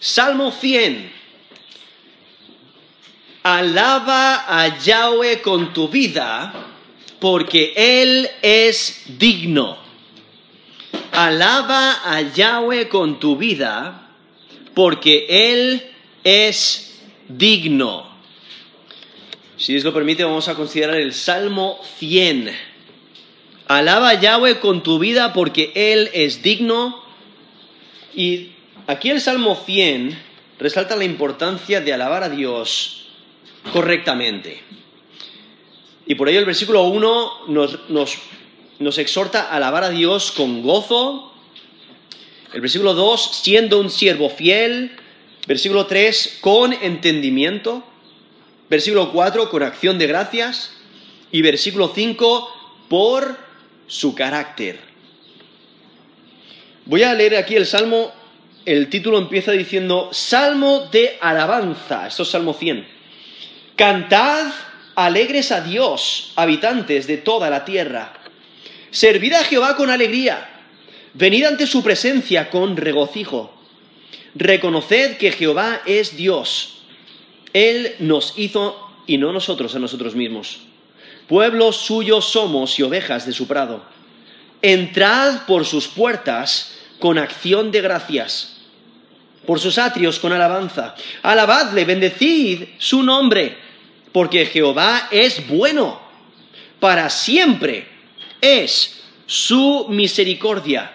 Salmo 100. Alaba a Yahweh con tu vida, porque Él es digno. Alaba a Yahweh con tu vida, porque Él es digno. Si Dios lo permite, vamos a considerar el Salmo 100. Alaba a Yahweh con tu vida porque Él es digno. Y aquí el Salmo 100 resalta la importancia de alabar a Dios correctamente. Y por ello el versículo 1 nos, exhorta a alabar a Dios con gozo. El versículo 2, siendo un siervo fiel. Versículo 3, con entendimiento. Versículo 4, con acción de gracias. Y versículo 5, por su carácter. Voy a leer aquí el Salmo, el título empieza diciendo Salmo de alabanza, esto es Salmo 100. Cantad alegres a Dios, habitantes de toda la tierra. Servid a Jehová con alegría, venid ante su presencia con regocijo. Reconoced que Jehová es Dios él nos hizo y no nosotros a nosotros mismos. Pueblos suyos somos y ovejas de su prado. Entrad por sus puertas con acción de gracias, por sus atrios con alabanza. Alabadle, bendecid su nombre, porque Jehová es bueno. Para siempre es su misericordia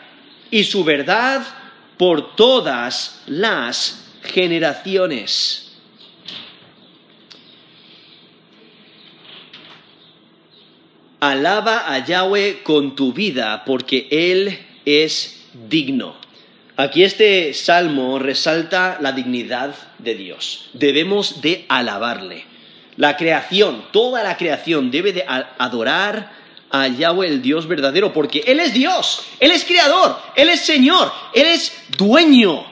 y su verdad por todas las generaciones. Alaba a Yahweh con tu vida, porque Él es digno. Aquí este salmo resalta la dignidad de Dios. Debemos de alabarle. La creación, toda la creación debe de adorar a Yahweh el Dios verdadero, porque Él es Dios, Él es creador, Él es Señor, Él es dueño,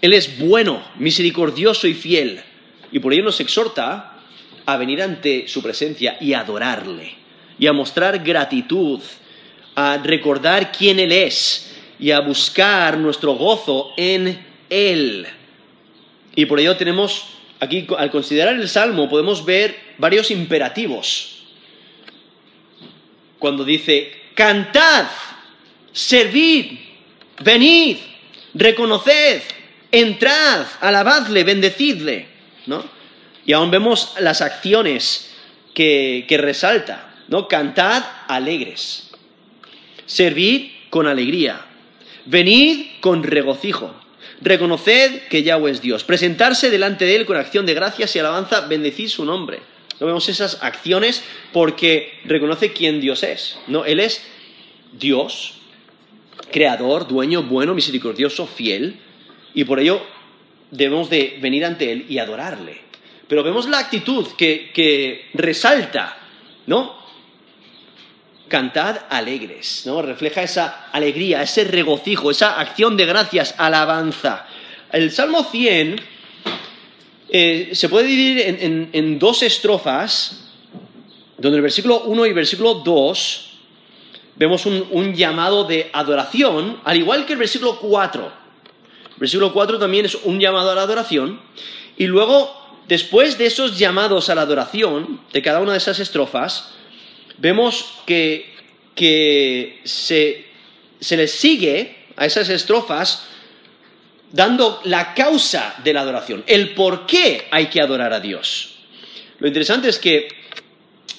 Él es bueno, misericordioso y fiel. Y por ello nos exhorta a venir ante su presencia y adorarle y a mostrar gratitud, a recordar quién Él es y a buscar nuestro gozo en Él. Y por ello tenemos aquí, al considerar el Salmo, podemos ver varios imperativos. Cuando dice, cantad, servid, venid, reconoced, entrad, alabadle, bendecidle, ¿no? Y aún vemos las acciones que, que resalta. ¿no? Cantad alegres, servid con alegría, venid con regocijo, reconoced que Yahweh es Dios, presentarse delante de Él con acción de gracias y alabanza, bendecid su nombre. No vemos esas acciones porque reconoce quién Dios es, ¿no? Él es Dios, creador, dueño, bueno, misericordioso, fiel, y por ello debemos de venir ante Él y adorarle. Pero vemos la actitud que, que resalta, ¿no? Cantad alegres, ¿no? Refleja esa alegría, ese regocijo, esa acción de gracias, alabanza. El Salmo 100 eh, se puede dividir en, dos estrofas, donde el versículo 1 y versículo 2 vemos un, un, llamado de adoración, al igual que el versículo 4. El versículo 4 también es un llamado a la adoración, y luego, después de esos llamados a la adoración, de cada una de esas estrofas, vemos que, se, se les sigue a esas estrofas dando la causa de la adoración, el por qué hay que adorar a Dios. Lo interesante es que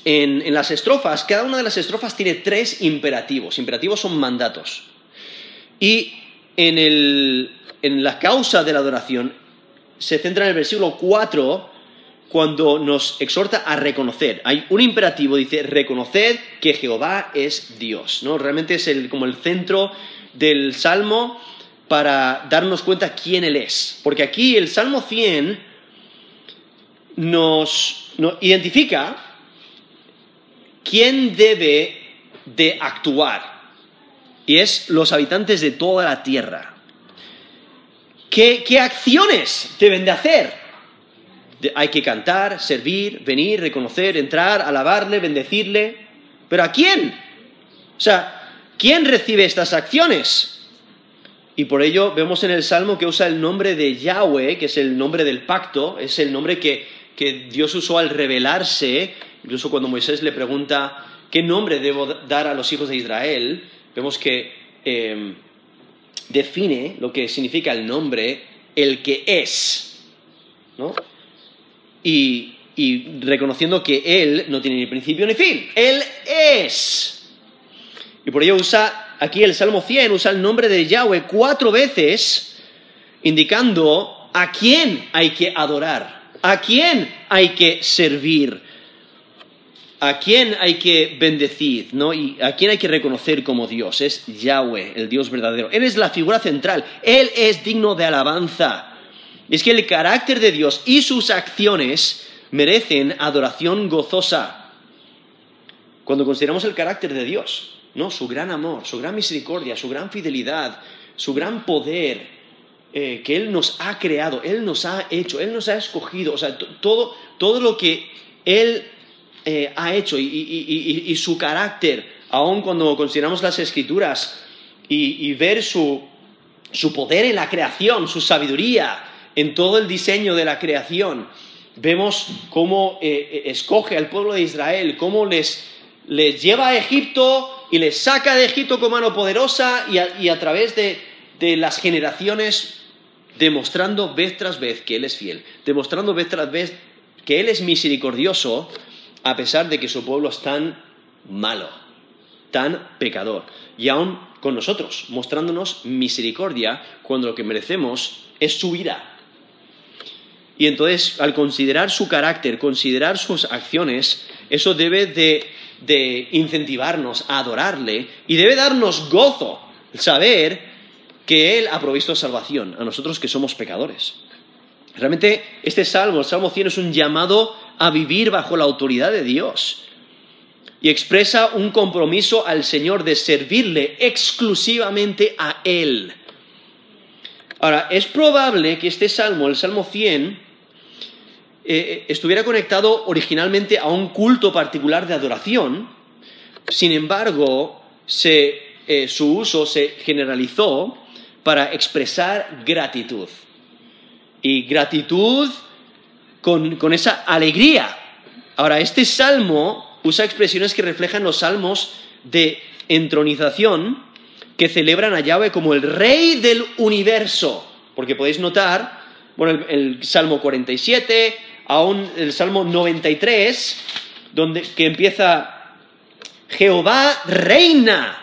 en, las estrofas, cada una de las estrofas tiene tres imperativos. Imperativos son mandatos. Y en, en la causa de la adoración se centra en el versículo 4 cuando nos exhorta a reconocer. Hay un imperativo, dice, reconocer que Jehová es Dios. ¿no? Realmente es como el centro del Salmo para darnos cuenta quién Él es. Porque aquí el Salmo 100 nos, nos identifica quién debe de actuar. Y es los habitantes de toda la tierra. ¿Qué, qué acciones deben de hacer? Hay que cantar, servir, venir, reconocer, entrar, alabarle, bendecirle. ¿Pero a quién? O sea, ¿quién recibe estas acciones? y por ello vemos en el Salmo que usa el nombre de Yahweh, que es el nombre del pacto, es el nombre que, que Dios usó al revelarse, incluso cuando Moisés le pregunta qué nombre debo dar a los hijos de Israel, vemos que eh, define lo que significa el nombre, el que es, ¿no? Y, reconociendo que Él no tiene ni principio ni fin, Él es. Y por ello usa aquí el Salmo 100, usa el nombre de Yahweh cuatro veces, indicando a quién hay que adorar, a quién hay que servir, a quién hay que bendecir, ¿no? Y a quién hay que reconocer como Dios. Es Yahweh, el Dios verdadero. Él es la figura central. Él es digno de alabanza. Es que el carácter de Dios y sus acciones merecen adoración gozosa. Cuando consideramos el carácter de Dios, ¿no? Su gran amor, su gran misericordia, su gran fidelidad, su gran poder, eh, que Él nos ha creado, Él nos ha hecho, Él nos ha escogido, o sea, todo, todo lo que Él eh, ha hecho y, su carácter, aun cuando consideramos las escrituras y, ver su, poder en la creación, su sabiduría en todo el diseño de la creación, vemos cómo eh, eh, escoge al pueblo de Israel, cómo les, lleva a Egipto y les saca de Egipto con mano poderosa y a, través de, de las generaciones demostrando vez tras vez que Él es fiel, demostrando vez tras vez que Él es misericordioso a pesar de que su pueblo es tan malo, tan pecador, y aún con nosotros, mostrándonos misericordia cuando lo que merecemos es su ira. Y entonces, al considerar su carácter, considerar sus acciones, eso debe de, de incentivarnos a adorarle y debe darnos gozo saber que Él ha provisto salvación a nosotros que somos pecadores. Realmente este salmo, el Salmo 100, es un llamado a vivir bajo la autoridad de Dios y expresa un compromiso al Señor de servirle exclusivamente a Él. Ahora, es probable que este salmo, el Salmo 100, eh, estuviera conectado originalmente a un culto particular de adoración, sin embargo, eh, su uso se generalizó para expresar gratitud. Y gratitud con, esa alegría. Ahora, este salmo usa expresiones que reflejan los salmos de entronización que celebran a Yahweh como el rey del universo. Porque podéis notar, bueno, el, Salmo 47, aún el Salmo 93, donde, que empieza Jehová reina,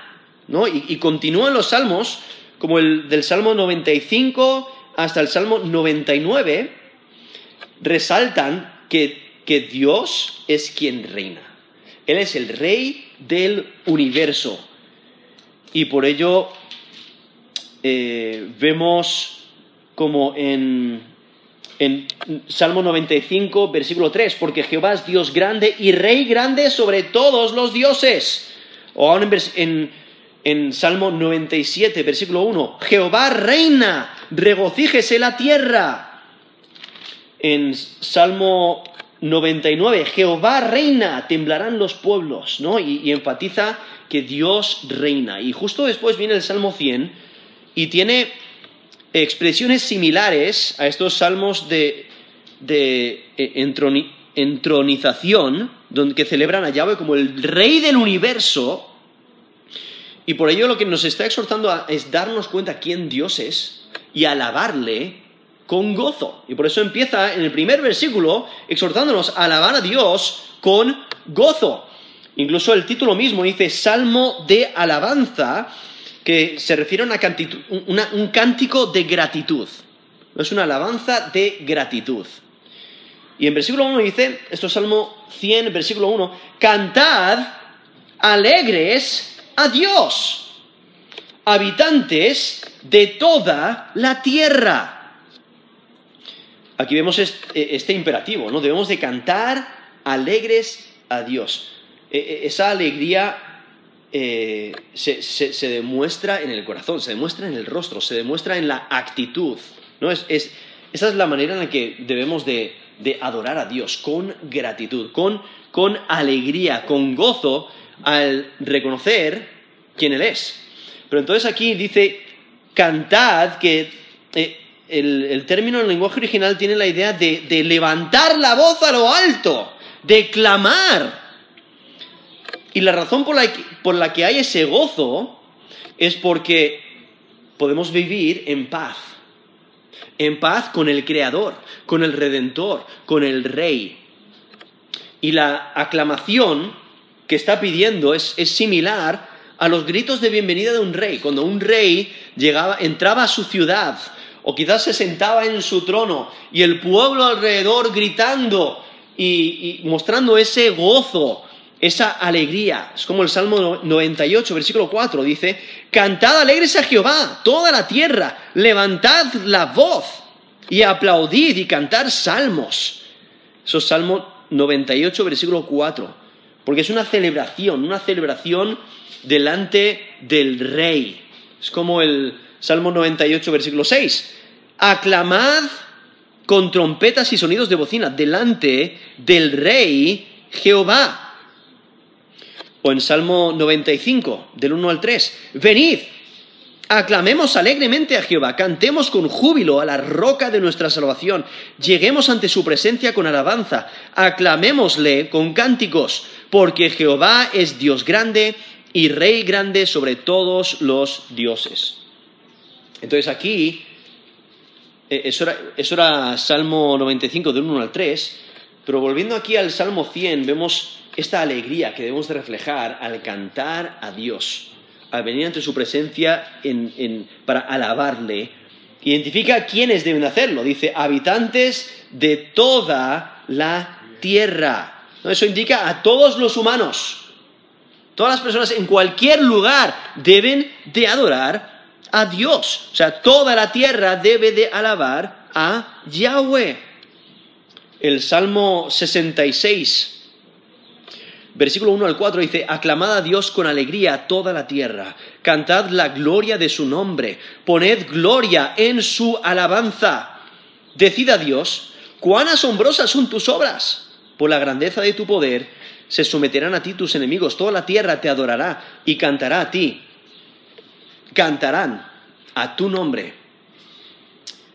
¿no? Y, continúan los salmos, como el del Salmo 95 hasta el Salmo 99, resaltan que, Dios es quien reina. Él es el rey del universo. Y por ello eh, vemos como en, en Salmo 95, versículo 3, porque Jehová es Dios grande y rey grande sobre todos los dioses. O aún en, en, en Salmo 97, versículo 1, Jehová reina, regocíjese la tierra en Salmo 99, Jehová reina, temblarán los pueblos, ¿no? Y, enfatiza que Dios reina. Y justo después viene el Salmo 100 y tiene expresiones similares a estos salmos de, de eh, entronización, donde, que celebran a Yahweh como el rey del universo. Y por ello lo que nos está exhortando es darnos cuenta quién Dios es y alabarle con gozo. Y por eso empieza en el primer versículo exhortándonos a alabar a Dios con gozo. Incluso el título mismo dice Salmo de alabanza, que se refiere a un cántico de gratitud. Es una alabanza de gratitud. Y en versículo 1 dice, esto es Salmo 100, versículo 1, cantad alegres a Dios, habitantes de toda la tierra aquí vemos eh, este, imperativo, ¿no? Debemos de cantar alegres a Dios. E, e, esa alegría eh, se, demuestra en el corazón, se demuestra en el rostro, se demuestra en la actitud. ¿no? esa es la manera en la que debemos de, adorar a Dios, con gratitud, con, con alegría, con gozo, al reconocer quién Él es. Pero entonces aquí dice, cantad, que eh, el, término en el lenguaje original tiene la idea de, de levantar la voz a lo alto, de clamar. Y la razón por la, que, por la que hay ese gozo es porque podemos vivir en paz. En paz con el Creador, con el Redentor, con el Rey. Y la aclamación que está pidiendo es, es similar a los gritos de bienvenida de un rey. Cuando un rey llegaba, entraba a su ciudad, o quizás se sentaba en su trono, y el pueblo alrededor gritando y, mostrando ese gozo, esa alegría. Es como el Salmo 98, versículo 4, dice, Cantad alegres a Jehová, toda la tierra, levantad la voz y aplaudid y cantar salmos. Eso es Salmo 98, versículo 4, porque es una celebración, una celebración delante del rey. Es como el Salmo 98, versículo 6. Aclamad con trompetas y sonidos de bocina delante del rey Jehová. O en Salmo 95, del 1 al 3. Venid, Aclamemos alegremente a Jehová, cantemos con júbilo a la roca de nuestra salvación, lleguemos ante su presencia con alabanza, aclamémosle con cánticos, porque Jehová es Dios grande y Rey grande sobre todos los dioses. Entonces aquí, eh, eso era, Salmo 95 del 1 al 3, pero volviendo aquí al Salmo 100 vemos esta alegría que debemos de reflejar al cantar a Dios, al venir ante su presencia para alabarle. Identifica quiénes deben hacerlo. Dice, habitantes de toda la tierra. Eso indica a todos los humanos. Todas las personas en cualquier lugar deben de adorar a Dios. O sea, toda la tierra debe de alabar a Yahweh. El Salmo 66, versículo 1 al 4 dice, aclamad a Dios con alegría toda la tierra, cantad la gloria de su nombre, poned gloria en su alabanza. Decid a Dios, cuán asombrosas son tus obras, por la grandeza de tu poder se someterán a ti tus enemigos, toda la tierra te adorará y cantará a ti. Cantarán a tu nombre.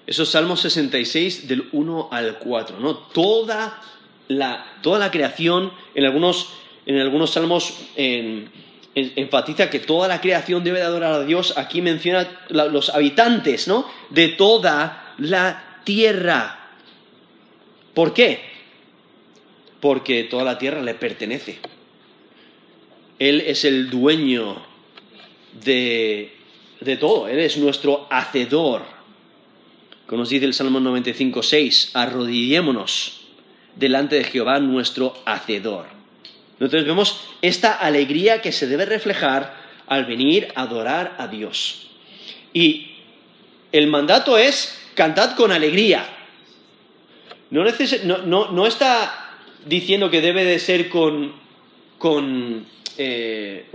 Eso es Salmo 66 del 1 al 4, ¿no? Toda la, toda la creación, en algunos, en algunos salmos enfatiza que toda la creación debe de adorar a Dios. Aquí menciona los habitantes, ¿no? De toda la tierra. ¿Por qué? porque toda la tierra le pertenece. Él es el dueño de, todo, Él es nuestro hacedor. Como nos dice el Salmo 95, 6, arrodillémonos delante de Jehová nuestro hacedor. Entonces vemos esta alegría que se debe reflejar al venir a adorar a Dios. Y el mandato es cantad con alegría. No, no, no está diciendo que debe de ser con, eh,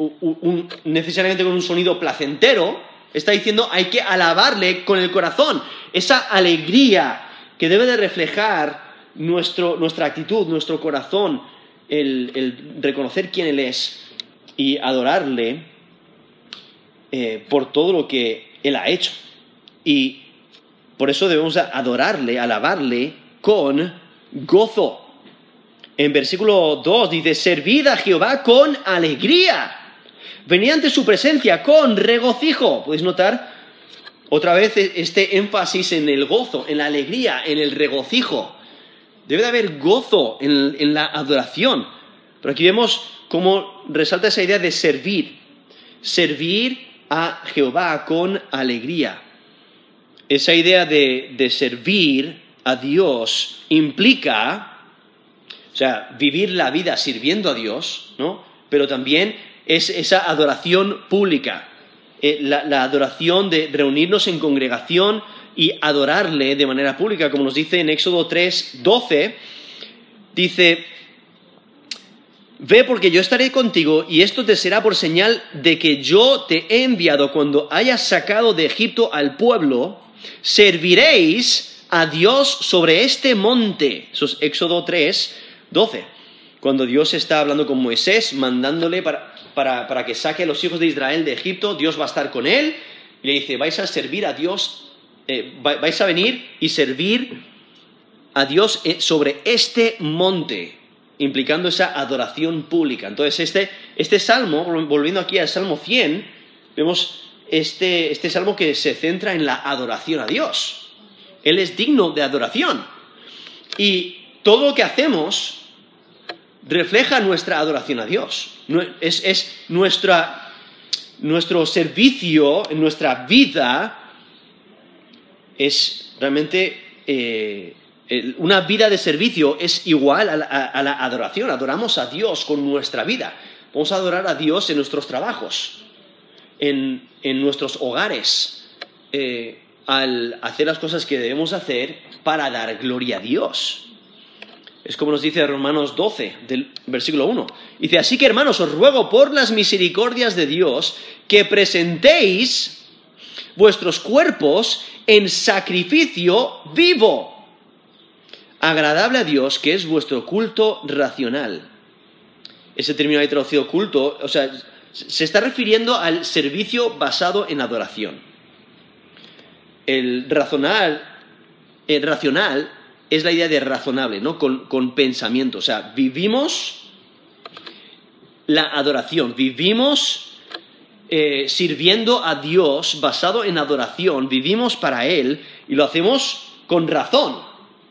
necesariamente con un sonido placentero, está diciendo hay que alabarle con el corazón, esa alegría que debe de reflejar nuestra actitud, nuestro corazón, el, reconocer quién Él es y adorarle eh, por todo lo que Él ha hecho. Y por eso debemos adorarle, alabarle con gozo. En versículo 2 dice, servid a Jehová con alegría. Venid ante su presencia con regocijo. ¿Podéis notar otra vez este énfasis en el gozo, en la alegría, en el regocijo? Debe de haber gozo en, en la adoración. Pero aquí vemos cómo resalta esa idea de servir. Servir a Jehová con alegría. Esa idea de, de servir a Dios implica o sea, vivir la vida sirviendo a Dios, ¿no? Pero también es esa adoración pública, eh, la, adoración de reunirnos en congregación y adorarle de manera pública, como nos dice en Éxodo 3, 12, dice, Ve porque yo estaré contigo y esto te será por señal de que yo te he enviado. Cuando hayas sacado de Egipto al pueblo, serviréis a Dios sobre este monte. Eso es Éxodo 3, 12, cuando Dios está hablando con Moisés, mandándole para, que saque a los hijos de Israel de Egipto, Dios va a estar con él y le dice, vais a servir a Dios, eh, vais a venir y servir a Dios eh, sobre este monte, implicando esa adoración pública. Entonces, este, este salmo, volviendo aquí al Salmo 100, vemos este, este salmo que se centra en la adoración a Dios. Él es digno de adoración. Y todo lo que hacemos refleja nuestra adoración a Dios. Es, nuestra, nuestro servicio, nuestra vida, es realmente eh, una vida de servicio es igual a la, adoración. Adoramos a Dios con nuestra vida. Vamos a adorar a Dios en nuestros trabajos, en, nuestros hogares, eh, al hacer las cosas que debemos hacer para dar gloria a Dios. Es como nos dice Romanos 12, del versículo 1. Dice, así que hermanos, os ruego por las misericordias de Dios que presentéis vuestros cuerpos en sacrificio vivo, agradable a Dios, que es vuestro culto racional. Ese término ahí traducido culto, o sea, se está refiriendo al servicio basado en adoración. El racional, el racional es la idea de razonable, ¿no? Con, pensamiento. O sea, vivimos la adoración, vivimos eh, sirviendo a Dios basado en adoración, vivimos para Él y lo hacemos con razón.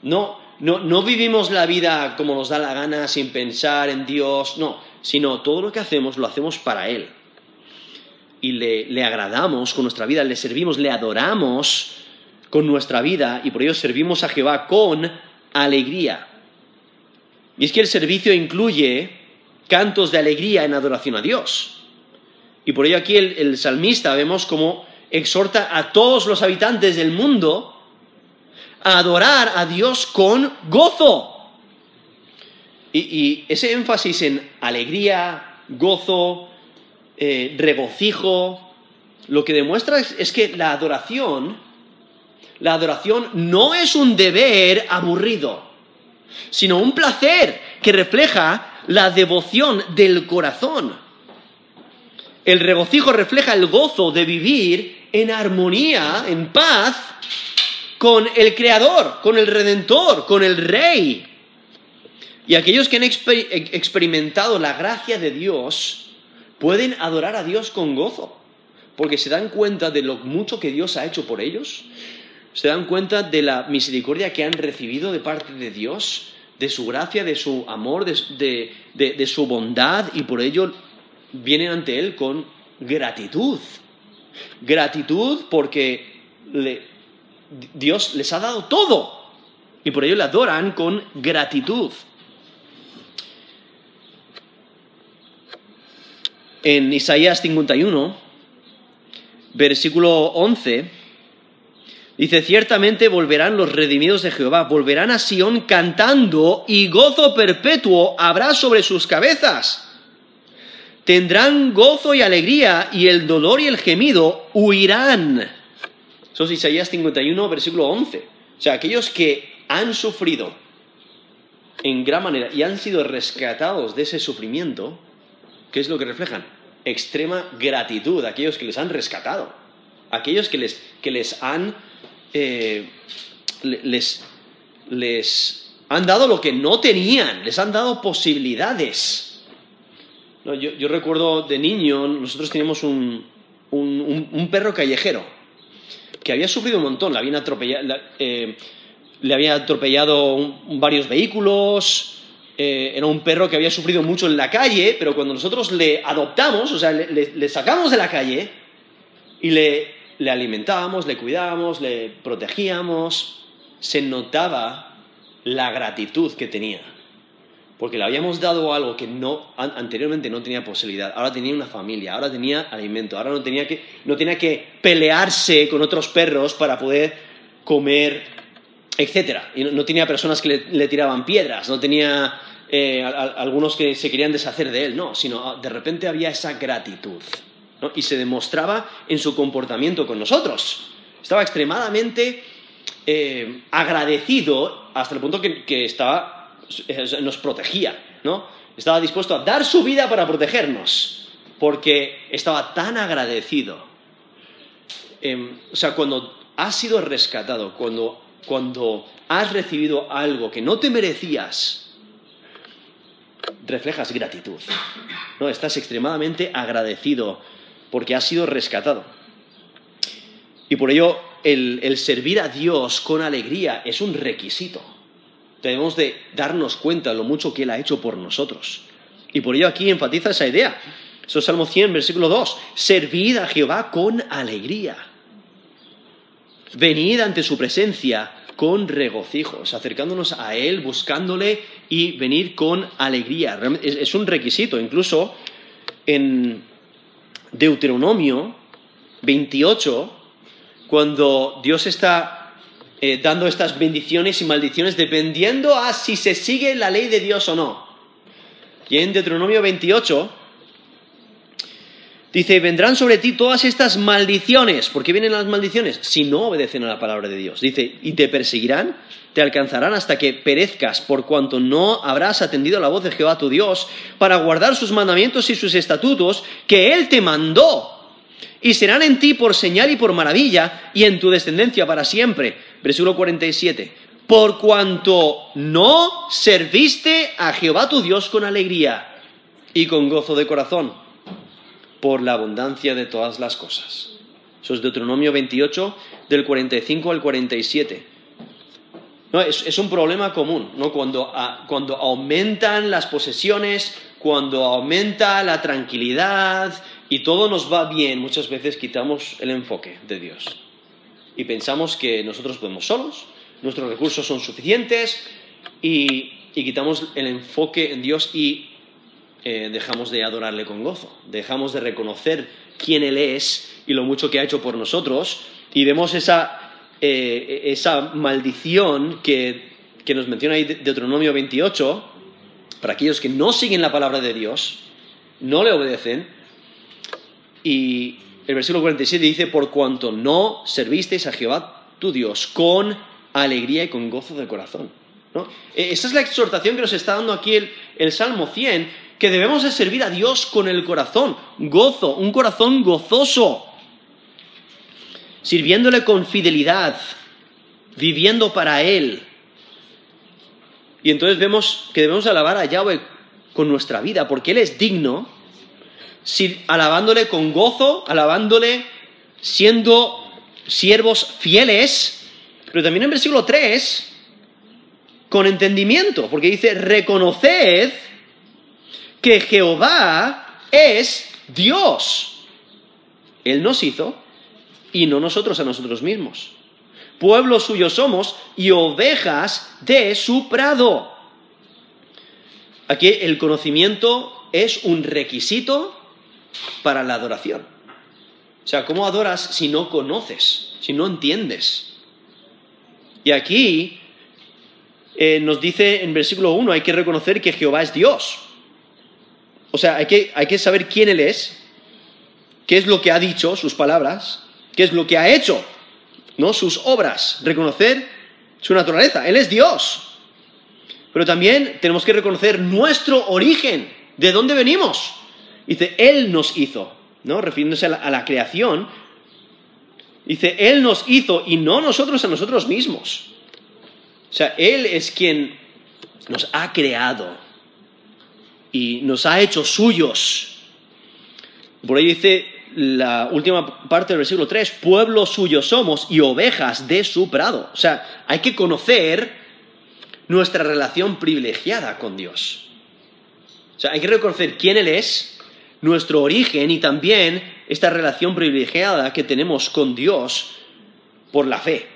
No, no, no vivimos la vida como nos da la gana, sin pensar en Dios, no, sino todo lo que hacemos lo hacemos para Él. Y le, le agradamos con nuestra vida, le servimos, le adoramos con nuestra vida y por ello servimos a Jehová con alegría. Y es que el servicio incluye cantos de alegría en adoración a Dios. Y por ello aquí el, salmista vemos como exhorta a todos los habitantes del mundo a adorar a Dios con gozo. Y, ese énfasis en alegría, gozo, eh, regocijo, lo que demuestra es que la adoración la adoración no es un deber aburrido, sino un placer que refleja la devoción del corazón. El regocijo refleja el gozo de vivir en armonía, en paz, con el Creador, con el Redentor, con el Rey. Y aquellos que han experimentado la gracia de Dios pueden adorar a Dios con gozo, porque se dan cuenta de lo mucho que Dios ha hecho por ellos, se dan cuenta de la misericordia que han recibido de parte de Dios, de su gracia, de su amor, de, su bondad, y por ello vienen ante Él con gratitud. Gratitud porque Dios les ha dado todo, y por ello le adoran con gratitud. En Isaías 51, versículo 11, Dice, ciertamente volverán los redimidos de Jehová, volverán a Sión cantando y gozo perpetuo habrá sobre sus cabezas. Tendrán gozo y alegría y el dolor y el gemido huirán. Eso es Isaías 51, versículo 11. O sea, aquellos que han sufrido en gran manera y han sido rescatados de ese sufrimiento, ¿qué es lo que reflejan? Extrema gratitud a aquellos que les han rescatado, aquellos que les, que les han eh, les, les han dado lo que no tenían, les han dado posibilidades. Yo, recuerdo de niño, nosotros teníamos un, un, perro callejero que había sufrido un montón, le habían eh, le había atropellado varios vehículos, eh, era un perro que había sufrido mucho en la calle, pero cuando nosotros le adoptamos, o sea, le sacamos de la calle y le le alimentábamos, le cuidábamos, le protegíamos, se notaba la gratitud que tenía. Porque le habíamos dado algo que no, anteriormente no tenía posibilidad. Ahora tenía una familia, ahora tenía alimento, ahora no tenía que, no tenía que pelearse con otros perros para poder comer, etc. Y no, tenía personas que le, tiraban piedras, no tenía eh, algunos que se querían deshacer de él, no, sino ah, de repente había esa gratitud y se demostraba en su comportamiento con nosotros. Estaba extremadamente eh, agradecido hasta el punto que, estaba, eh, nos protegía, ¿no? Estaba dispuesto a dar su vida para protegernos, porque estaba tan agradecido. em, o sea, cuando has sido rescatado, cuando, cuando has recibido algo que no te merecías, reflejas gratitud. ¿no? Estás extremadamente agradecido porque has sido rescatado. Y por ello el, el, servir a Dios con alegría es un requisito. Debemos de darnos cuenta de lo mucho que Él ha hecho por nosotros. Y por ello aquí enfatiza esa idea. Eso es Salmo 100, versículo 2. Servid a Jehová con alegría. Venid ante su presencia con regocijos, acercándonos a Él, buscándole y venir con alegría. Es un requisito. Incluso en Deuteronomio 28, cuando Dios está eh, dando estas bendiciones y maldiciones dependiendo a si se sigue la ley de Dios o no. Y en Deuteronomio 28 dice, vendrán sobre ti todas estas maldiciones. ¿Por qué vienen las maldiciones? Si no obedecen a la palabra de Dios. Dice, y te perseguirán, te alcanzarán hasta que perezcas, por cuanto no habrás atendido la voz de Jehová tu Dios, para guardar sus mandamientos y sus estatutos que Él te mandó. Y serán en ti por señal y por maravilla, y en tu descendencia para siempre. Versículo 47 por cuanto no serviste a Jehová tu Dios con alegría y con gozo de corazón, por la abundancia de todas las cosas. Eso es Deuteronomio 28, del 45 al 47. No, es, un problema común, ¿no? Cuando, cuando aumentan las posesiones, cuando aumenta la tranquilidad y todo nos va bien, muchas veces quitamos el enfoque de Dios. Y pensamos que nosotros podemos solos, nuestros recursos son suficientes y, quitamos el enfoque en Dios y eh, dejamos de adorarle con gozo, dejamos de reconocer quién Él es y lo mucho que ha hecho por nosotros y vemos esa, eh, maldición que, que, nos menciona ahí Deuteronomio 28 para aquellos que no siguen la palabra de Dios, no le obedecen y el versículo 47 dice, por cuanto no servisteis a Jehová tu Dios con alegría y con gozo de corazón. ¿no? E, esa es la exhortación que nos está dando aquí el, Salmo 100, que debemos de servir a Dios con el corazón, gozo, un corazón gozoso, sirviéndole con fidelidad, viviendo para Él. Y entonces vemos que debemos alabar a Yahweh con nuestra vida, porque Él es digno, alabándole con gozo, alabándole siendo siervos fieles, pero también en versículo 3, con entendimiento, porque dice, reconoced que Jehová es Dios. Él nos hizo y no nosotros a nosotros mismos. Pueblo suyo somos y ovejas de su prado. Aquí el conocimiento es un requisito para la adoración. O sea, ¿cómo adoras si no conoces, si no entiendes? Y aquí eh, nos dice en versículo 1, hay que reconocer que Jehová es Dios. O sea, hay que, hay que saber quién Él es, qué es lo que ha dicho, sus palabras, qué es lo que ha hecho, ¿no? Sus obras, reconocer su naturaleza. Él es Dios. Pero también tenemos que reconocer nuestro origen, de dónde venimos. Dice, Él nos hizo, ¿no? Refiriéndose a la creación, Dice, Él nos hizo y no nosotros a nosotros mismos. O sea, Él es quien nos ha creado y nos ha hecho suyos. Por ahí dice la última parte del versículo 3, pueblo suyo somos y ovejas de su prado. O sea, hay que conocer nuestra relación privilegiada con Dios. O sea, hay que reconocer quién Él es, nuestro origen y también esta relación privilegiada que tenemos con Dios por la fe.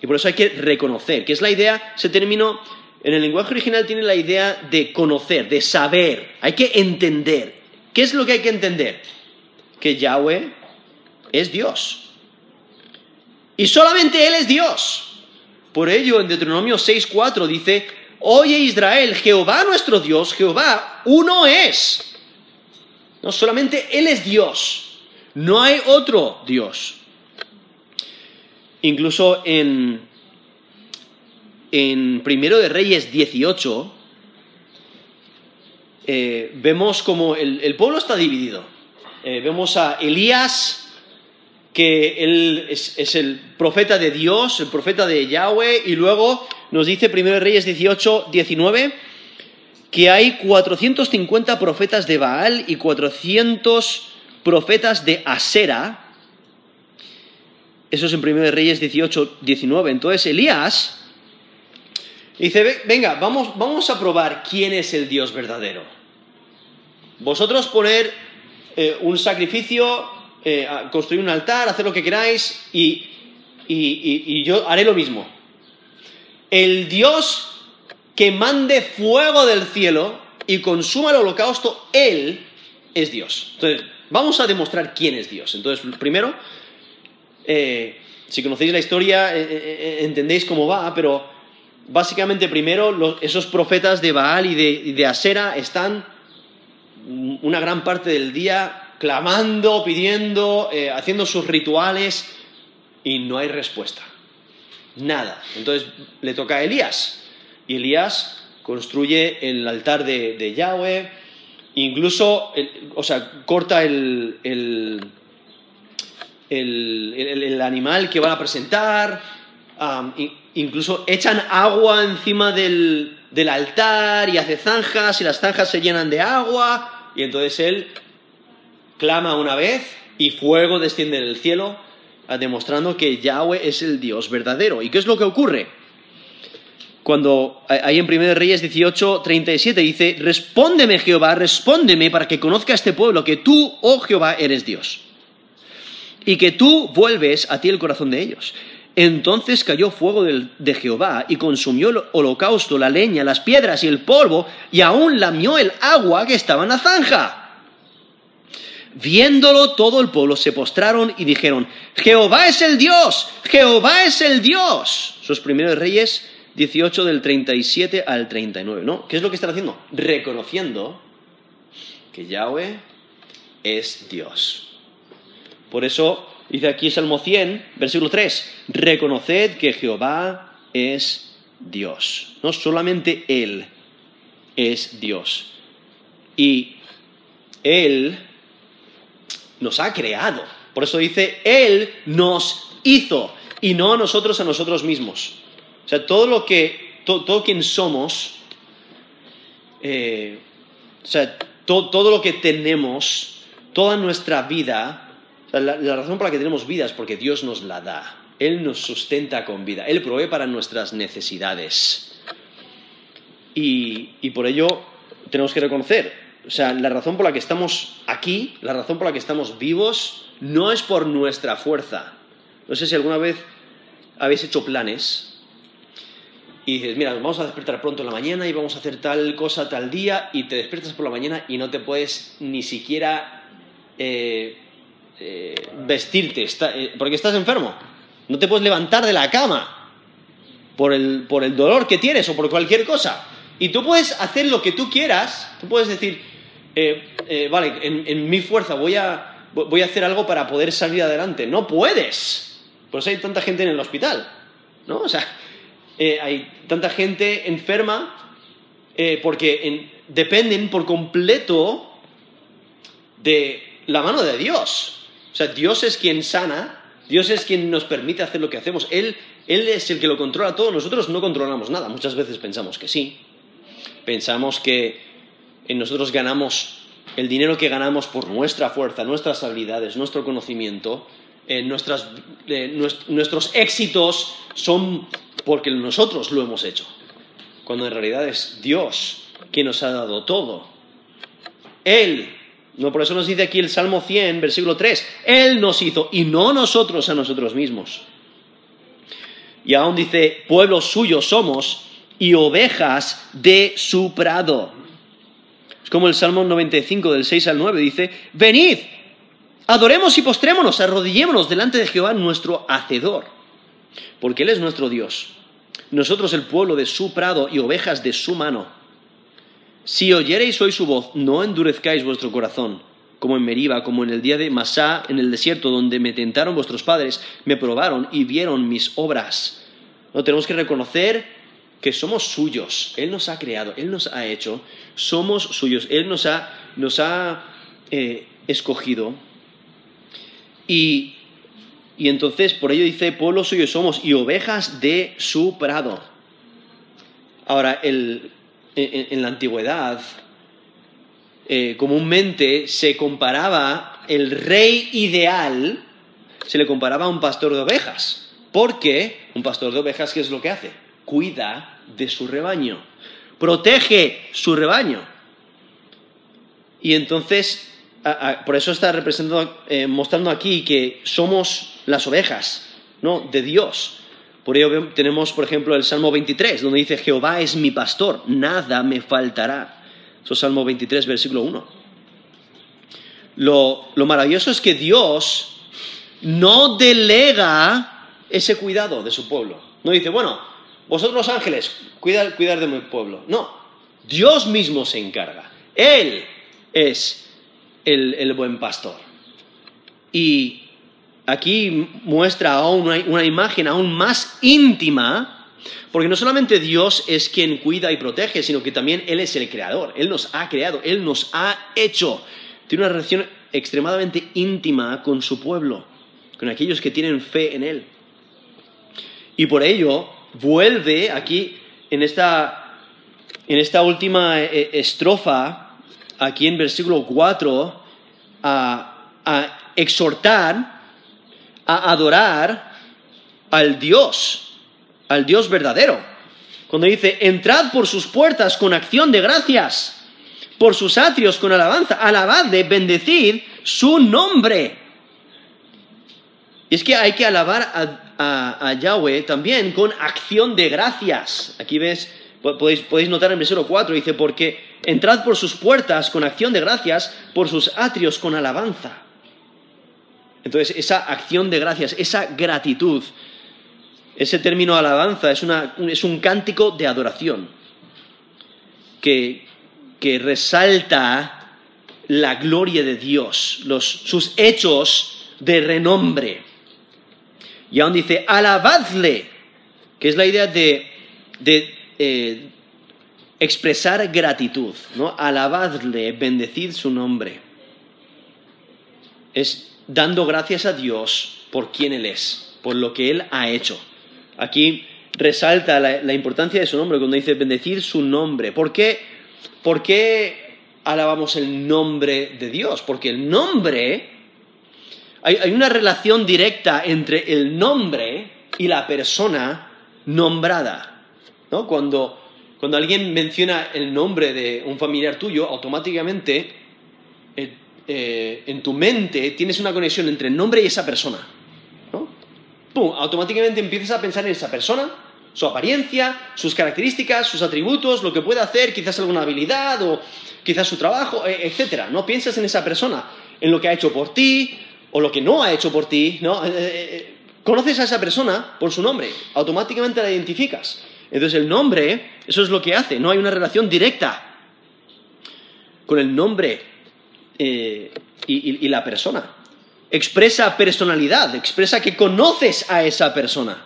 Y por eso hay que reconocer, que es la idea, ese término en el lenguaje original tiene la idea de conocer, de saber, hay que entender. ¿Qué es lo que hay que entender? Que Yahweh es Dios. Y solamente Él es Dios. Por ello en Deuteronomio 6.4 dice, Oye Israel, Jehová nuestro Dios, Jehová uno es. No solamente Él es Dios. No hay otro Dios. Incluso en, en Primero de Reyes 18, eh, vemos como el, pueblo está dividido. Eh, vemos a Elías que él es, es el profeta de Dios, el profeta de Yahweh, y luego nos dice 1 Reyes 18, 19, que hay 450 profetas de Baal y 400 profetas de Asera. Eso es en 1 Reyes 18, 19. Entonces Elías dice, venga, vamos, vamos a probar quién es el Dios verdadero. Vosotros poner eh, un sacrificio, eh, construir un altar, hacer lo que queráis y, y yo haré lo mismo. El Dios que mande fuego del cielo y consuma el holocausto, Él es Dios. Entonces, vamos a demostrar quién es Dios. Entonces, primero, eh, si conocéis la historia, eh, eh, entendéis cómo va, pero básicamente primero esos profetas de Baal y de, y de Asera están una gran parte del día clamando, pidiendo, haciendo sus rituales y no hay respuesta. Nada. Entonces le toca a Elías. Y Elías construye el altar de, Yahweh, incluso, o sea, corta el, el, animal que van a presentar, incluso echan agua encima del, del altar y hace zanjas y las zanjas se llenan de agua y entonces él clama una vez y fuego desciende del cielo demostrando que Yahweh es el Dios verdadero. ¿Y qué es lo que ocurre? Cuando ahí en 1 Reyes 18, 37 dice, respóndeme Jehová, respóndeme para que conozca este pueblo que tú, oh Jehová, eres Dios. Y que tú vuelves a ti el corazón de ellos. Entonces cayó fuego de Jehová y consumió el holocausto, la leña, las piedras y el polvo, y aún lamió el agua que estaba en la zanja. Viéndolo todo el pueblo se postraron y dijeron, Jehová es el Dios, Jehová es el Dios. Sus primeros reyes 18 del 37 al 39, ¿no? ¿Qué es lo que están haciendo? Reconociendo que Yahweh es Dios. Por eso dice aquí Salmo 100, versículo 3, reconoced que Jehová es Dios. No solamente Él es Dios. Y Él nos ha creado. Por eso dice, Él nos hizo y no nosotros a nosotros mismos. O sea, todo lo que, todo, quien somos, eh, o sea, todo lo que tenemos, toda nuestra vida, la, razón por la que tenemos vida es porque Dios nos la da. Él nos sustenta con vida. Él provee para nuestras necesidades. Y, y por ello tenemos que reconocer, o sea, la razón por la que estamos aquí, la razón por la que estamos vivos, no es por nuestra fuerza. No sé si alguna vez habéis hecho planes y dices, mira, vamos a despertar pronto en la mañana y vamos a hacer tal cosa tal día y te despiertas por la mañana y no te puedes ni siquiera eh, eh, vestirte eh, porque estás enfermo. No te puedes levantar de la cama por el, por el dolor que tienes o por cualquier cosa. Y tú puedes hacer lo que tú quieras, tú puedes decir, vale, en, mi fuerza voy a, voy a hacer algo para poder salir adelante. No puedes. Por eso hay tanta gente en el hospital. ¿No? O sea, eh, hay tanta gente enferma eh, porque dependen por completo de la mano de Dios. O sea, Dios es quien sana, Dios es quien nos permite hacer lo que hacemos. Él, él es el que lo controla todo, nosotros no controlamos nada. Muchas veces pensamos que sí. Pensamos que en nosotros ganamos el dinero que ganamos por nuestra fuerza, nuestras habilidades, nuestro conocimiento, eh, nuestros éxitos son porque nosotros lo hemos hecho, cuando en realidad es Dios quien nos ha dado todo. Él, no por eso nos dice aquí el Salmo 100, versículo 3, Él nos hizo y no nosotros a nosotros mismos. Y aún dice, pueblo suyo somos y ovejas de su prado. Es como el Salmo 95 del 6 al 9 dice, venid, adoremos y postrémonos, arrodillémonos delante de Jehová nuestro Hacedor, porque Él es nuestro Dios nosotros el pueblo de su prado y ovejas de su mano. Si oyereis hoy su voz, no endurezcáis vuestro corazón, como en Meriba, como en el día de Masá, en el desierto, donde me tentaron vuestros padres, me probaron y vieron mis obras. No tenemos que reconocer que somos suyos. Él nos ha creado, Él nos ha hecho, somos suyos, Él nos ha, nos ha eh, escogido. Y Y entonces, por ello dice, pueblo suyo somos y ovejas de su prado. Ahora, en, la antigüedad, eh, comúnmente se comparaba el rey ideal, se le comparaba a un pastor de ovejas. Porque un pastor de ovejas, ¿qué es lo que hace? Cuida de su rebaño, protege su rebaño. Y entonces, por eso está representando, eh, mostrando aquí que somos las ovejas, ¿no? De Dios. Por ello tenemos, por ejemplo, el Salmo 23, donde dice, Jehová es mi pastor, nada me faltará. Eso es Salmo 23, versículo 1. Lo, maravilloso es que Dios no delega ese cuidado de su pueblo. No dice, bueno, vosotros ángeles, cuidad, de mi pueblo. No, Dios mismo se encarga. Él es el buen pastor. Y aquí muestra aún una, imagen aún más íntima, porque no solamente Dios es quien cuida y protege, sino que también Él es el creador, Él nos ha creado, Él nos ha hecho. Tiene una relación extremadamente íntima con su pueblo, con aquellos que tienen fe en Él. Y por ello vuelve aquí en esta, en esta última eh, estrofa, aquí en versículo 4, a, exhortar a adorar al Dios, al Dios verdadero. Cuando dice, entrad por sus puertas con acción de gracias, por sus atrios con alabanza, alabadle, bendecid su nombre. Y es que hay que alabar a, Yahweh también con acción de gracias. Aquí ves, podéis, podéis notar en versículo 4, dice, porque entrad por sus puertas con acción de gracias, por sus atrios con alabanza. Entonces, esa acción de gracias, esa gratitud, ese término alabanza es, un cántico de adoración que, resalta la gloria de Dios, sus hechos de renombre. Y aún dice, alabadle, que es la idea de, eh, expresar gratitud, ¿no? Alabadle, bendecid su nombre. Es dando gracias a Dios por quien Él es, por lo que Él ha hecho. Aquí resalta la, importancia de su nombre cuando dice bendecir su nombre. ¿Por qué, ¿Por qué alabamos el nombre de Dios? Porque el nombre, hay, una relación directa entre el nombre y la persona nombrada. ¿No? Cuando, cuando alguien menciona el nombre de un familiar tuyo, automáticamente eh, eh, en tu mente tienes una conexión entre el nombre y esa persona. Pum, automáticamente empiezas a pensar en esa persona, su apariencia, sus características, sus atributos, lo que puede hacer, quizás alguna habilidad o quizás su trabajo, e, etcétera. No piensas en esa persona, en lo que ha hecho por ti o lo que no ha hecho por ti. ¿no? Eh, conoces a esa persona por su nombre, automáticamente la identificas. Entonces el nombre, eso es lo que hace, no hay una relación directa con el nombre eh, y, la persona. Expresa personalidad, expresa que conoces a esa persona,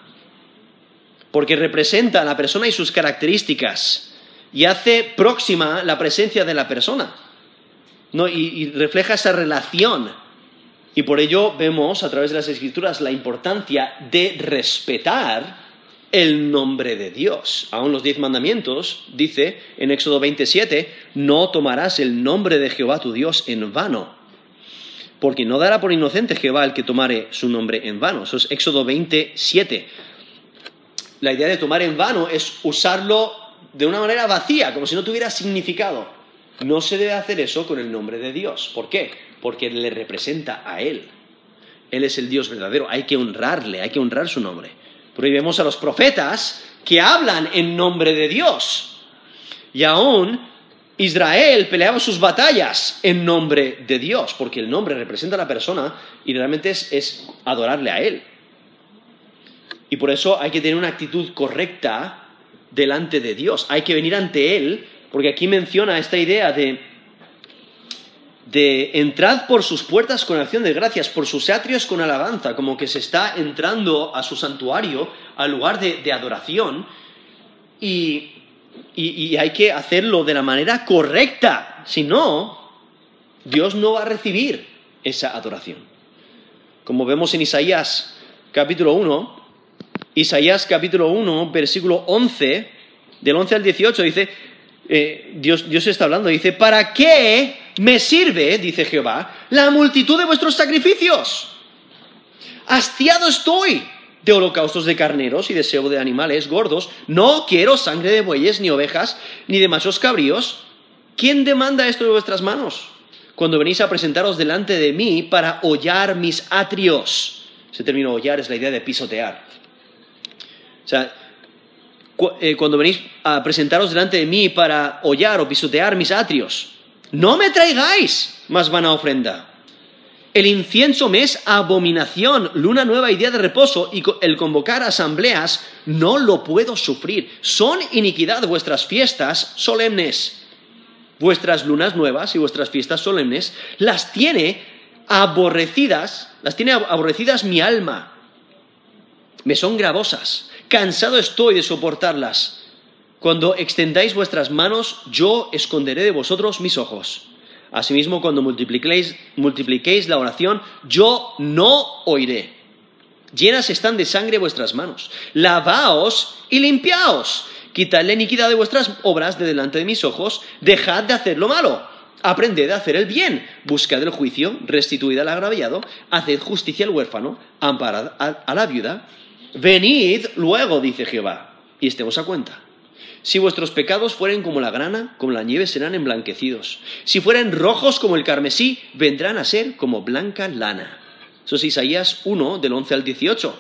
porque representa a la persona y sus características y hace próxima la presencia de la persona ¿no? y refleja esa relación. Y por ello vemos a través de las escrituras la importancia de respetar el nombre de Dios. Aún los diez mandamientos, dice en Éxodo 27, no tomarás el nombre de Jehová tu Dios en vano, porque no dará por inocente Jehová el que tomare su nombre en vano. Eso es Éxodo 27. La idea de tomar en vano es usarlo de una manera vacía, como si no tuviera significado. No se debe hacer eso con el nombre de Dios. ¿Por qué? Porque le representa a Él. Él es el Dios verdadero. Hay que honrarle, hay que honrar su nombre. Por ahí vemos a los profetas que hablan en nombre de Dios. Y aún Israel peleaba sus batallas en nombre de Dios, porque el nombre representa a la persona y realmente es, adorarle a Él. Y por eso hay que tener una actitud correcta delante de Dios. Hay que venir ante Él, porque aquí menciona esta idea de de entrad por sus puertas con acción de gracias, por sus atrios con alabanza, como que se está entrando a su santuario, al lugar de, adoración, y, y, hay que hacerlo de la manera correcta, si no, Dios no va a recibir esa adoración. Como vemos en Isaías capítulo 1, Isaías capítulo 1, versículo 11, del 11 al 18, dice, eh, Dios, Dios está hablando, dice, ¿para qué me sirve, dice Jehová, la multitud de vuestros sacrificios? Hastiado estoy de holocaustos de carneros y deseo de animales gordos. No quiero sangre de bueyes, ni ovejas, ni de machos cabríos. ¿Quién demanda esto de vuestras manos? Cuando venís a presentaros delante de mí para hollar mis atrios. Ese término hollar es la idea de pisotear. O sea, eh, cuando venís a presentaros delante de mí para hollar o pisotear mis atrios, no me traigáis más vana ofrenda. El incienso me es abominación, luna nueva y día de reposo, y el convocar asambleas no lo puedo sufrir. Son iniquidad vuestras fiestas solemnes. Vuestras lunas nuevas y vuestras fiestas solemnes las tiene aborrecidas, las tiene aborrecidas mi alma. Me son gravosas. Cansado estoy de soportarlas. Cuando extendáis vuestras manos, yo esconderé de vosotros mis ojos. Asimismo, cuando multipliquéis, la oración, yo no oiré. Llenas están de sangre vuestras manos. Lavaos y limpiaos. Quitad la iniquidad de vuestras obras de delante de mis ojos. Dejad de hacer lo malo. Aprended a hacer el bien. Buscad el juicio. Restituid al agraviado. Haced justicia al huérfano. Amparad a la viuda. Venid luego, dice Jehová, y estemos a cuenta. Si vuestros pecados fueren como la grana, como la nieve serán emblanquecidos. Si fueren rojos como el carmesí, vendrán a ser como blanca lana. Eso es Isaías 1, del 11 al 18,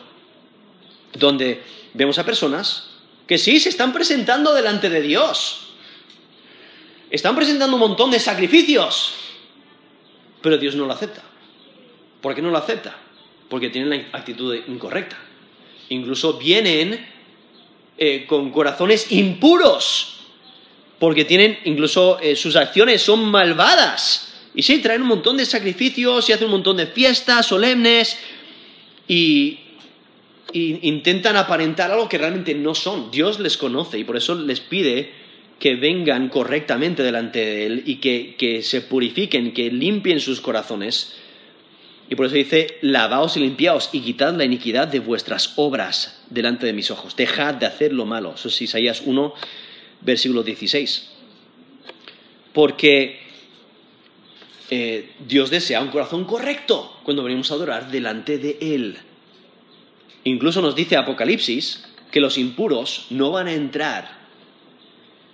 donde vemos a personas que sí se están presentando delante de Dios. Están presentando un montón de sacrificios, pero Dios no lo acepta. ¿Por qué no lo acepta? Porque tienen la actitud incorrecta. Incluso vienen eh, con corazones impuros, porque tienen incluso eh, sus acciones son malvadas. Y sí, traen un montón de sacrificios y hacen un montón de fiestas solemnes y, y intentan aparentar algo que realmente no son. Dios les conoce y por eso les pide que vengan correctamente delante de Él y que, que se purifiquen, que limpien sus corazones y por eso dice, lavaos y limpiaos y quitad la iniquidad de vuestras obras delante de mis ojos. Dejad de hacer lo malo. Eso es Isaías 1, versículo 16. Porque eh, Dios desea un corazón correcto cuando venimos a adorar delante de Él. Incluso nos dice Apocalipsis que los impuros no van a entrar,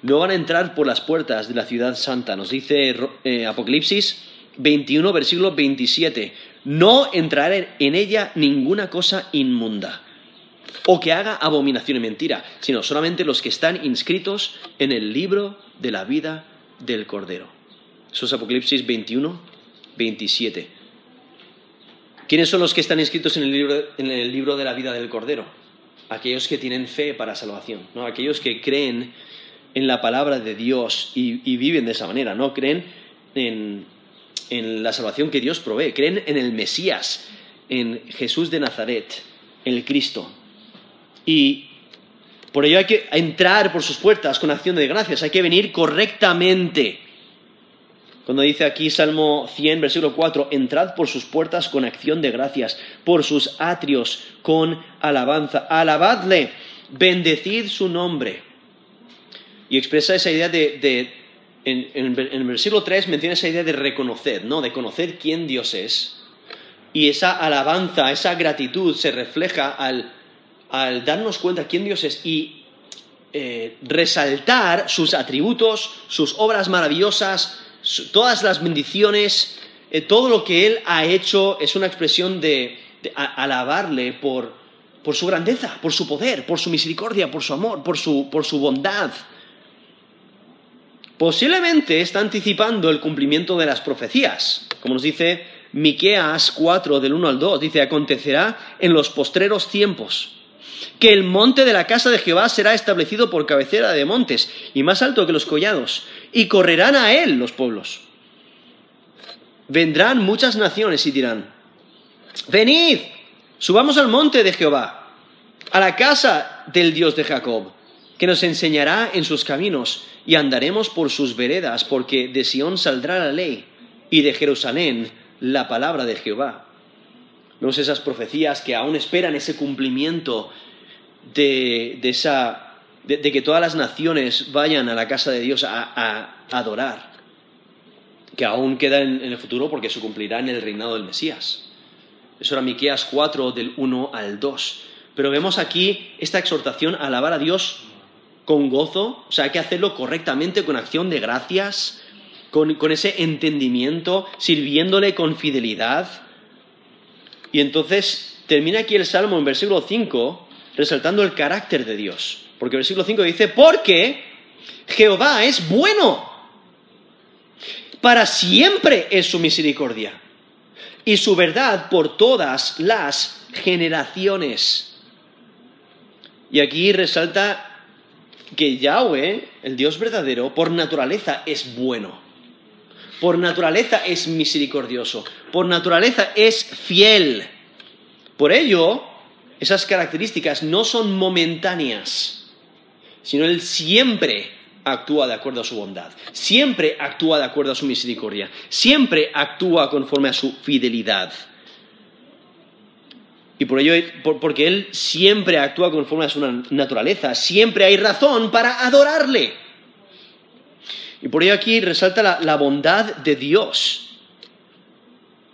no van a entrar por las puertas de la ciudad santa. Nos dice eh, Apocalipsis 21, versículo 27 no entrará en ella ninguna cosa inmunda o que haga abominación y mentira, sino solamente los que están inscritos en el libro de la vida del Cordero. Eso es Apocalipsis 21, 27. ¿Quiénes son los que están inscritos en el libro, en el libro de la vida del Cordero? Aquellos que tienen fe para salvación, ¿no? aquellos que creen en la palabra de Dios y, y viven de esa manera, no creen en, en la salvación que Dios provee, creen en el Mesías, en Jesús de Nazaret, el Cristo. Y por ello hay que entrar por sus puertas con acción de gracias, hay que venir correctamente. Cuando dice aquí Salmo 100, versículo 4, entrad por sus puertas con acción de gracias, por sus atrios con alabanza, alabadle, bendecid su nombre. Y expresa esa idea de en, el versículo 3 menciona esa idea de reconocer, ¿no? De conocer quién Dios es. Y esa alabanza, esa gratitud se refleja al, darnos cuenta quién Dios es y eh, resaltar sus atributos, sus obras maravillosas, todas las bendiciones, eh, todo lo que Él ha hecho es una expresión de, alabarle por, su grandeza, por su poder, por su misericordia, por su amor, por su bondad posiblemente está anticipando el cumplimiento de las profecías. Como nos dice Miqueas 4 del 1 al 2, dice, acontecerá en los postreros tiempos que el monte de la casa de Jehová será establecido por cabecera de montes y más alto que los collados, y correrán a él los pueblos. Vendrán muchas naciones y dirán, venid, subamos al monte de Jehová, a la casa del Dios de Jacob que nos enseñará en sus caminos y andaremos por sus veredas, porque de Sión saldrá la ley y de Jerusalén la palabra de Jehová. Vemos esas profecías que aún esperan ese cumplimiento de, esa, de, que todas las naciones vayan a la casa de Dios a, adorar, que aún queda en, el futuro porque se cumplirá en el reinado del Mesías. Eso era Miqueas 4 del 1 al 2. Pero vemos aquí esta exhortación a alabar a Dios con gozo, o sea, hay que hacerlo correctamente, con acción de gracias, con, con ese entendimiento, sirviéndole con fidelidad. Y entonces termina aquí el Salmo en versículo 5 resaltando el carácter de Dios. Porque el versículo 5 dice, porque Jehová es bueno, para siempre es su misericordia y su verdad por todas las generaciones. Y aquí resalta que Yahweh, el Dios verdadero, por naturaleza es bueno. Por naturaleza es misericordioso. Por naturaleza es fiel. Por ello, esas características no son momentáneas, sino Él siempre actúa de acuerdo a su bondad, siempre actúa de acuerdo a su misericordia, siempre actúa conforme a su fidelidad. Y por ello, porque Él siempre actúa conforme a su naturaleza, siempre hay razón para adorarle. Y por ello aquí resalta la, bondad de Dios.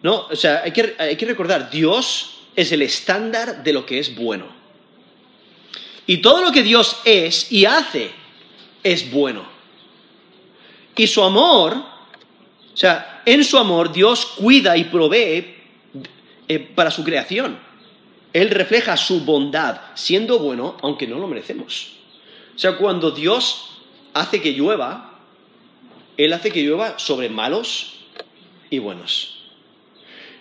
¿No? O sea, hay que, hay que recordar, Dios es el estándar de lo que es bueno. Y todo lo que Dios es y hace es bueno. Y su amor, o sea, en su amor Dios cuida y provee eh, para su creación. Él refleja su bondad, siendo bueno, aunque no lo merecemos. O sea, cuando Dios hace que llueva, Él hace que llueva sobre malos y buenos.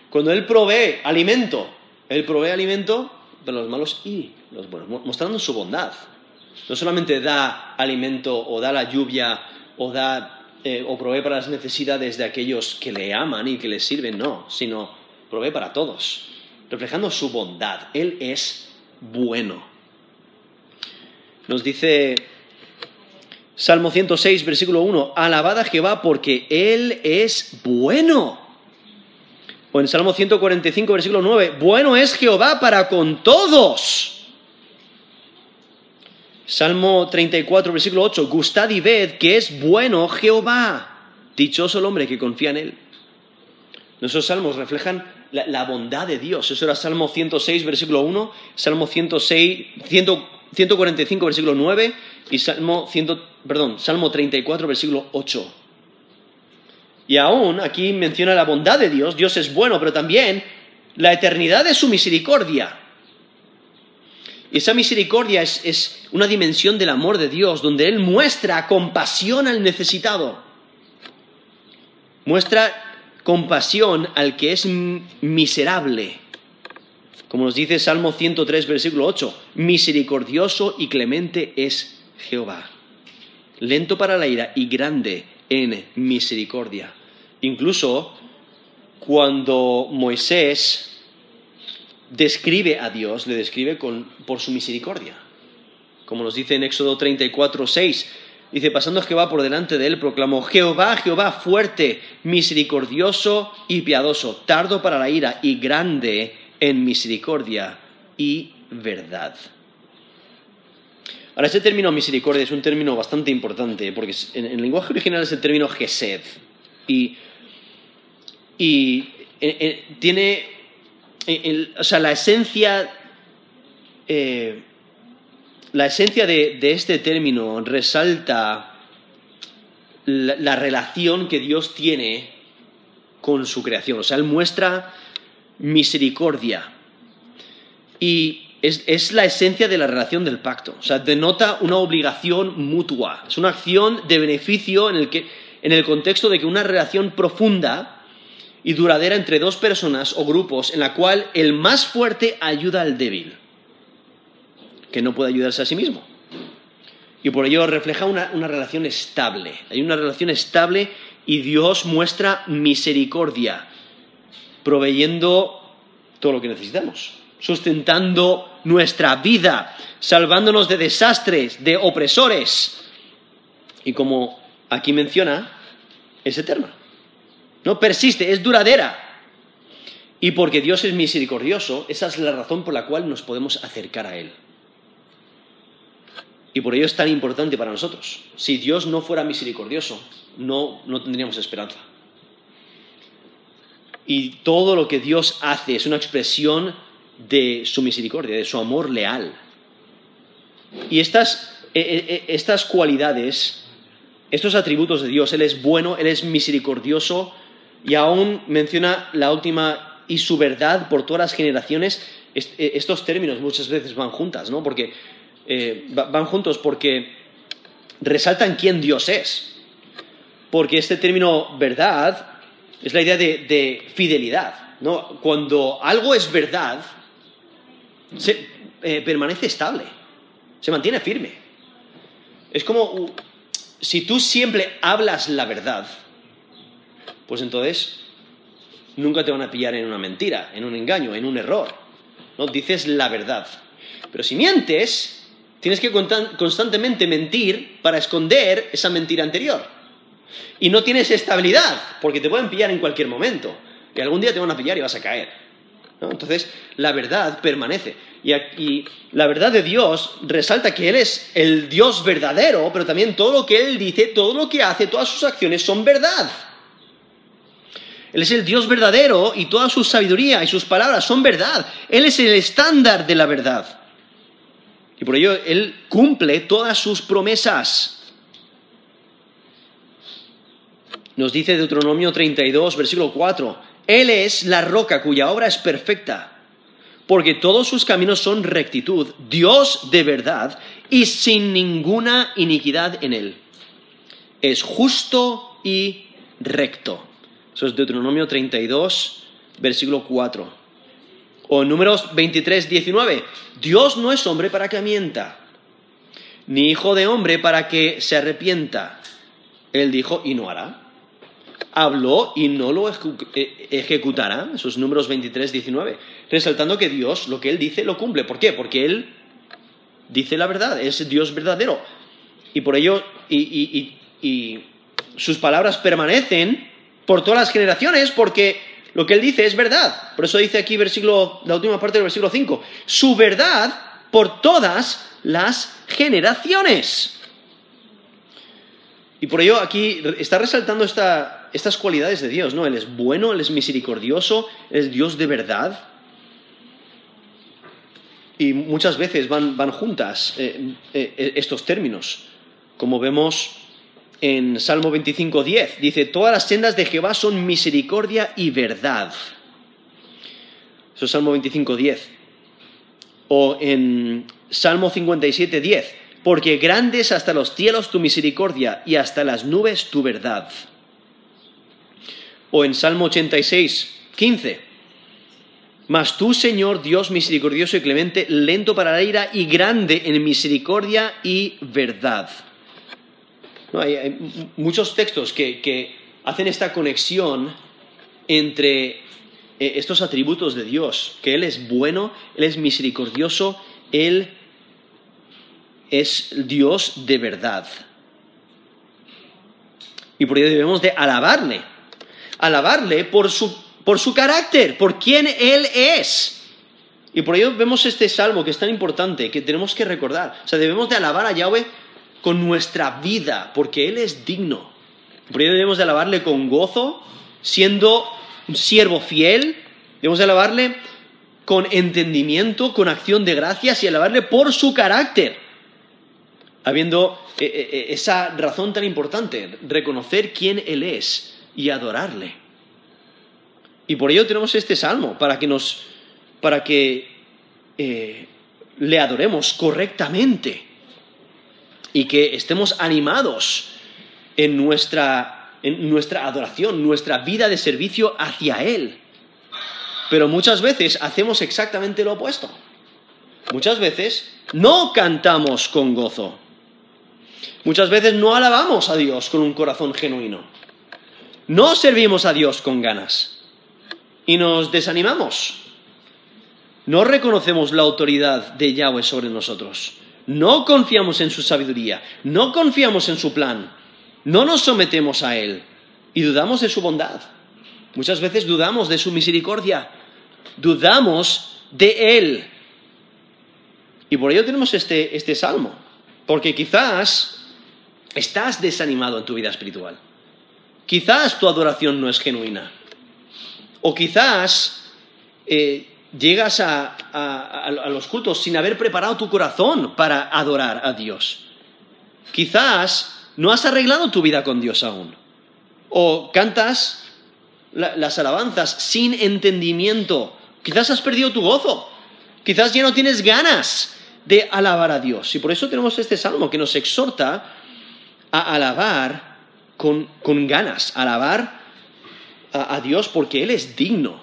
Cuando Él provee alimento él provee alimento para los malos y los buenos, mostrando su bondad. No solamente da alimento o da la lluvia o da eh, o provee para las necesidades de aquellos que le aman y que le sirven, no, sino provee para todos, reflejando su bondad. Él es bueno. Nos dice Salmo 106, versículo 1, alabad a Jehová porque Él es bueno o en Salmo 145, versículo 9, bueno es Jehová para con todos. Salmo 34, versículo 8, gustad y ved que es bueno Jehová. Dichoso el hombre que confía en él. Nuestros salmos reflejan la, bondad de Dios. Eso era Salmo 106, versículo 1, Salmo 106, 145, versículo 9 y Salmo, 100, perdón, Salmo 34, versículo 8. Y aún aquí menciona la bondad de Dios, Dios es bueno, pero también la eternidad de su misericordia. Y esa misericordia es, una dimensión del amor de Dios, donde Él muestra compasión al necesitado. Muestra compasión al que es miserable. Como nos dice Salmo 103, versículo 8, misericordioso y clemente es Jehová, lento para la ira y grande en misericordia. Incluso cuando Moisés describe a Dios, le describe por su misericordia. Como nos dice en Éxodo 34, 6, dice, pasando Jehová por delante de él, proclamó, Jehová, Jehová fuerte, misericordioso y piadoso, tardo para la ira y grande en misericordia y verdad. Ahora, ese término misericordia es un término bastante importante, porque en, el lenguaje original es el término gesed. Y, y tiene, o sea, la esencia, eh, la esencia de, este término resalta la relación que Dios tiene con su creación. O sea, Él muestra misericordia. Y es, la esencia de la relación del pacto. O sea, denota una obligación mutua. Es una acción de beneficio en el, que, en el contexto de que una relación profunda y duradera entre dos personas o grupos en la cual el más fuerte ayuda al débil, que no puede ayudarse a sí mismo. Y por ello refleja una, una relación estable. Hay una relación estable y Dios muestra misericordia, proveyendo todo lo que necesitamos sustentando nuestra vida, salvándonos de desastres, de opresores. Y como aquí menciona, es eterna. No persiste, es duradera. Y porque Dios es misericordioso, esa es la razón por la cual nos podemos acercar a Él. Y por ello es tan importante para nosotros. Si Dios no fuera misericordioso, no, no tendríamos esperanza. Y todo lo que Dios hace es una expresión de su misericordia, de su amor leal. Y estas, e, e, e, estas cualidades, estos atributos de Dios, Él es bueno, Él es misericordioso y aún menciona la última y su verdad por todas las generaciones. Estos términos muchas veces van juntas, ¿no? Porque eh, van juntos porque resaltan quién Dios es. Porque este término verdad es la idea de, fidelidad. ¿no? Cuando algo es verdad, se, eh, permanece estable, se mantiene firme. Es como si tú siempre hablas la verdad, pues entonces nunca te van a pillar en una mentira, en un engaño, en un error. ¿no? Dices la verdad. Pero si mientes, tienes que constantemente mentir para esconder esa mentira anterior. Y no tienes estabilidad, porque te pueden pillar en cualquier momento. Y algún día te van a pillar y vas a caer. Entonces, la verdad permanece. Y, y, la verdad de Dios resalta que Él es el Dios verdadero, pero también todo lo que Él dice, todo lo que hace, todas sus acciones son verdad. Él es el Dios verdadero y toda su sabiduría y sus palabras son verdad. Él es el estándar de la verdad. Y por ello Él cumple todas sus promesas. Nos dice Deuteronomio 32, versículo 4, Él es la roca cuya obra es perfecta, porque todos sus caminos son rectitud, Dios de verdad y sin ninguna iniquidad en Él. Es justo y recto. Eso es Deuteronomio 32, versículo 4. O números 23, 19. Dios no es hombre para que mienta, ni hijo de hombre para que se arrepienta. Él dijo y no hará habló y no lo eh, ejecutará, esos números 23, 19, resaltando que Dios lo que Él dice lo cumple. ¿Por qué? Porque Él dice la verdad, es Dios verdadero. Y por ello, y, sus palabras permanecen por todas las generaciones, porque lo que Él dice es verdad. Por eso dice aquí versículo, la última parte del versículo 5, su verdad por todas las generaciones. Y por ello aquí está resaltando estas cualidades de Dios, ¿no? Él es bueno, Él es misericordioso, Él es Dios de verdad. Y muchas veces van, juntas eh, eh, estos términos, como vemos en Salmo 25.10. Dice, todas las sendas de Jehová son misericordia y verdad. Eso es Salmo 25.10. O en Salmo 57.10 porque grandes hasta los cielos tu misericordia y hasta las nubes tu verdad. O en Salmo 86, 15. Mas tú, Señor, Dios misericordioso y clemente, lento para la ira y grande en misericordia y verdad. Hay, muchos textos que, hacen esta conexión entre eh, estos atributos de Dios, que Él es bueno, Él es misericordioso, Él es Dios de verdad. Y por ello debemos de alabarle. Alabarle por su, por su carácter, por quién Él es. Y por ello vemos este salmo que es tan importante, que tenemos que recordar. O sea, debemos de alabar a Yahweh con nuestra vida, porque Él es digno. Por ello debemos de alabarle con gozo, siendo un siervo fiel. Debemos de alabarle con entendimiento, con acción de gracias y alabarle por su carácter habiendo eh, eh, eh, esa razón tan importante, reconocer quién Él es y adorarle. Y por ello tenemos este salmo, para que nos, para que le adoremos correctamente y que estemos animados en nuestra, en nuestra adoración, nuestra vida de servicio hacia Él. Pero muchas veces hacemos exactamente lo opuesto. Muchas veces no cantamos con gozo. Muchas veces no alabamos a Dios con un corazón genuino. No servimos a Dios con ganas. Y nos desanimamos. No reconocemos la autoridad de Yahweh sobre nosotros. No confiamos en su sabiduría. No confiamos en su plan. No nos sometemos a Él. Y dudamos de su bondad. Muchas veces dudamos de su misericordia. dudamos de Él. Y por ello tenemos este, este salmo, porque quizás estás desanimado en tu vida espiritual. Quizás tu adoración no es genuina. O quizás eh, llegas a, los cultos sin haber preparado tu corazón para adorar a Dios. Quizás no has arreglado tu vida con Dios aún. O cantas las alabanzas sin entendimiento. Quizás has perdido tu gozo. Quizás ya no tienes ganas de alabar a Dios. Y por eso tenemos este salmo que nos exhorta a alabar con, ganas, alabar a Dios porque Él es digno.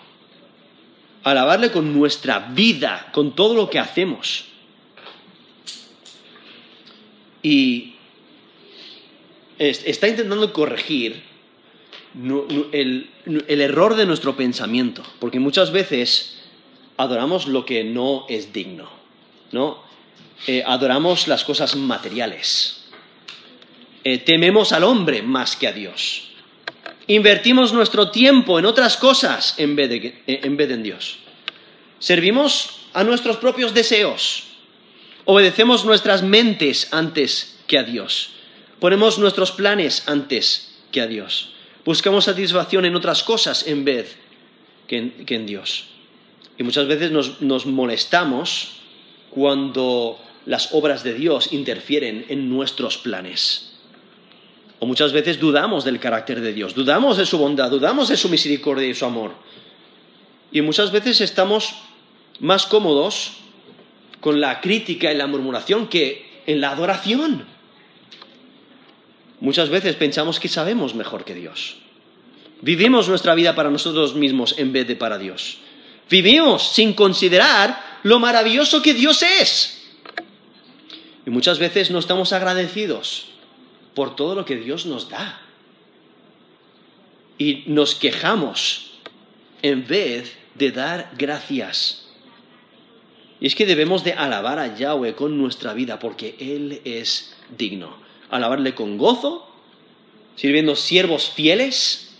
Alabarle con nuestra vida, con todo lo que hacemos. Y está intentando corregir el, error de nuestro pensamiento, porque muchas veces adoramos lo que no es digno, ¿no? Eh, adoramos las cosas materiales, eh, tememos al hombre más que a Dios, invertimos nuestro tiempo en otras cosas en vez, de, en vez en Dios, servimos a nuestros propios deseos, obedecemos nuestras mentes antes que a Dios, ponemos nuestros planes antes que a Dios. Buscamos satisfacción en otras cosas en vez que en, Dios. Y muchas veces nos, molestamos cuando las obras de Dios interfieren en nuestros planes. O muchas veces dudamos del carácter de Dios, dudamos de su bondad, dudamos de su misericordia y su amor. Y muchas veces estamos más cómodos con la crítica y la murmuración que en la adoración. Muchas veces pensamos que sabemos mejor que Dios. Vivimos nuestra vida para nosotros mismos en vez de para Dios. Vivimos sin considerar lo maravilloso que Dios es. Y muchas veces no estamos agradecidos por todo lo que Dios nos da. Y nos quejamos en vez de dar gracias. Y es que debemos de alabar a Yahweh con nuestra vida porque Él es digno alabarle con gozo, sirviendo siervos fieles,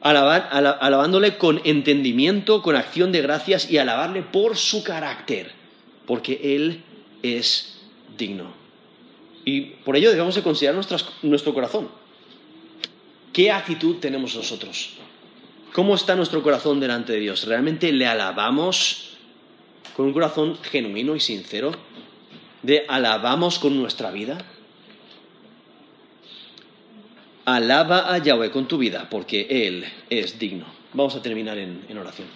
alabándole con entendimiento, con acción de gracias y alabarle por su carácter, porque Él es digno. Y por ello debemos de considerar nuestro corazón. ¿Qué actitud tenemos nosotros? ¿Cómo está nuestro corazón delante de Dios? ¿Realmente le alabamos con un corazón genuino y sincero? ¿De alabamos con nuestra vida? Alaba a Yahweh con tu vida, porque Él es digno. Vamos a terminar en oración.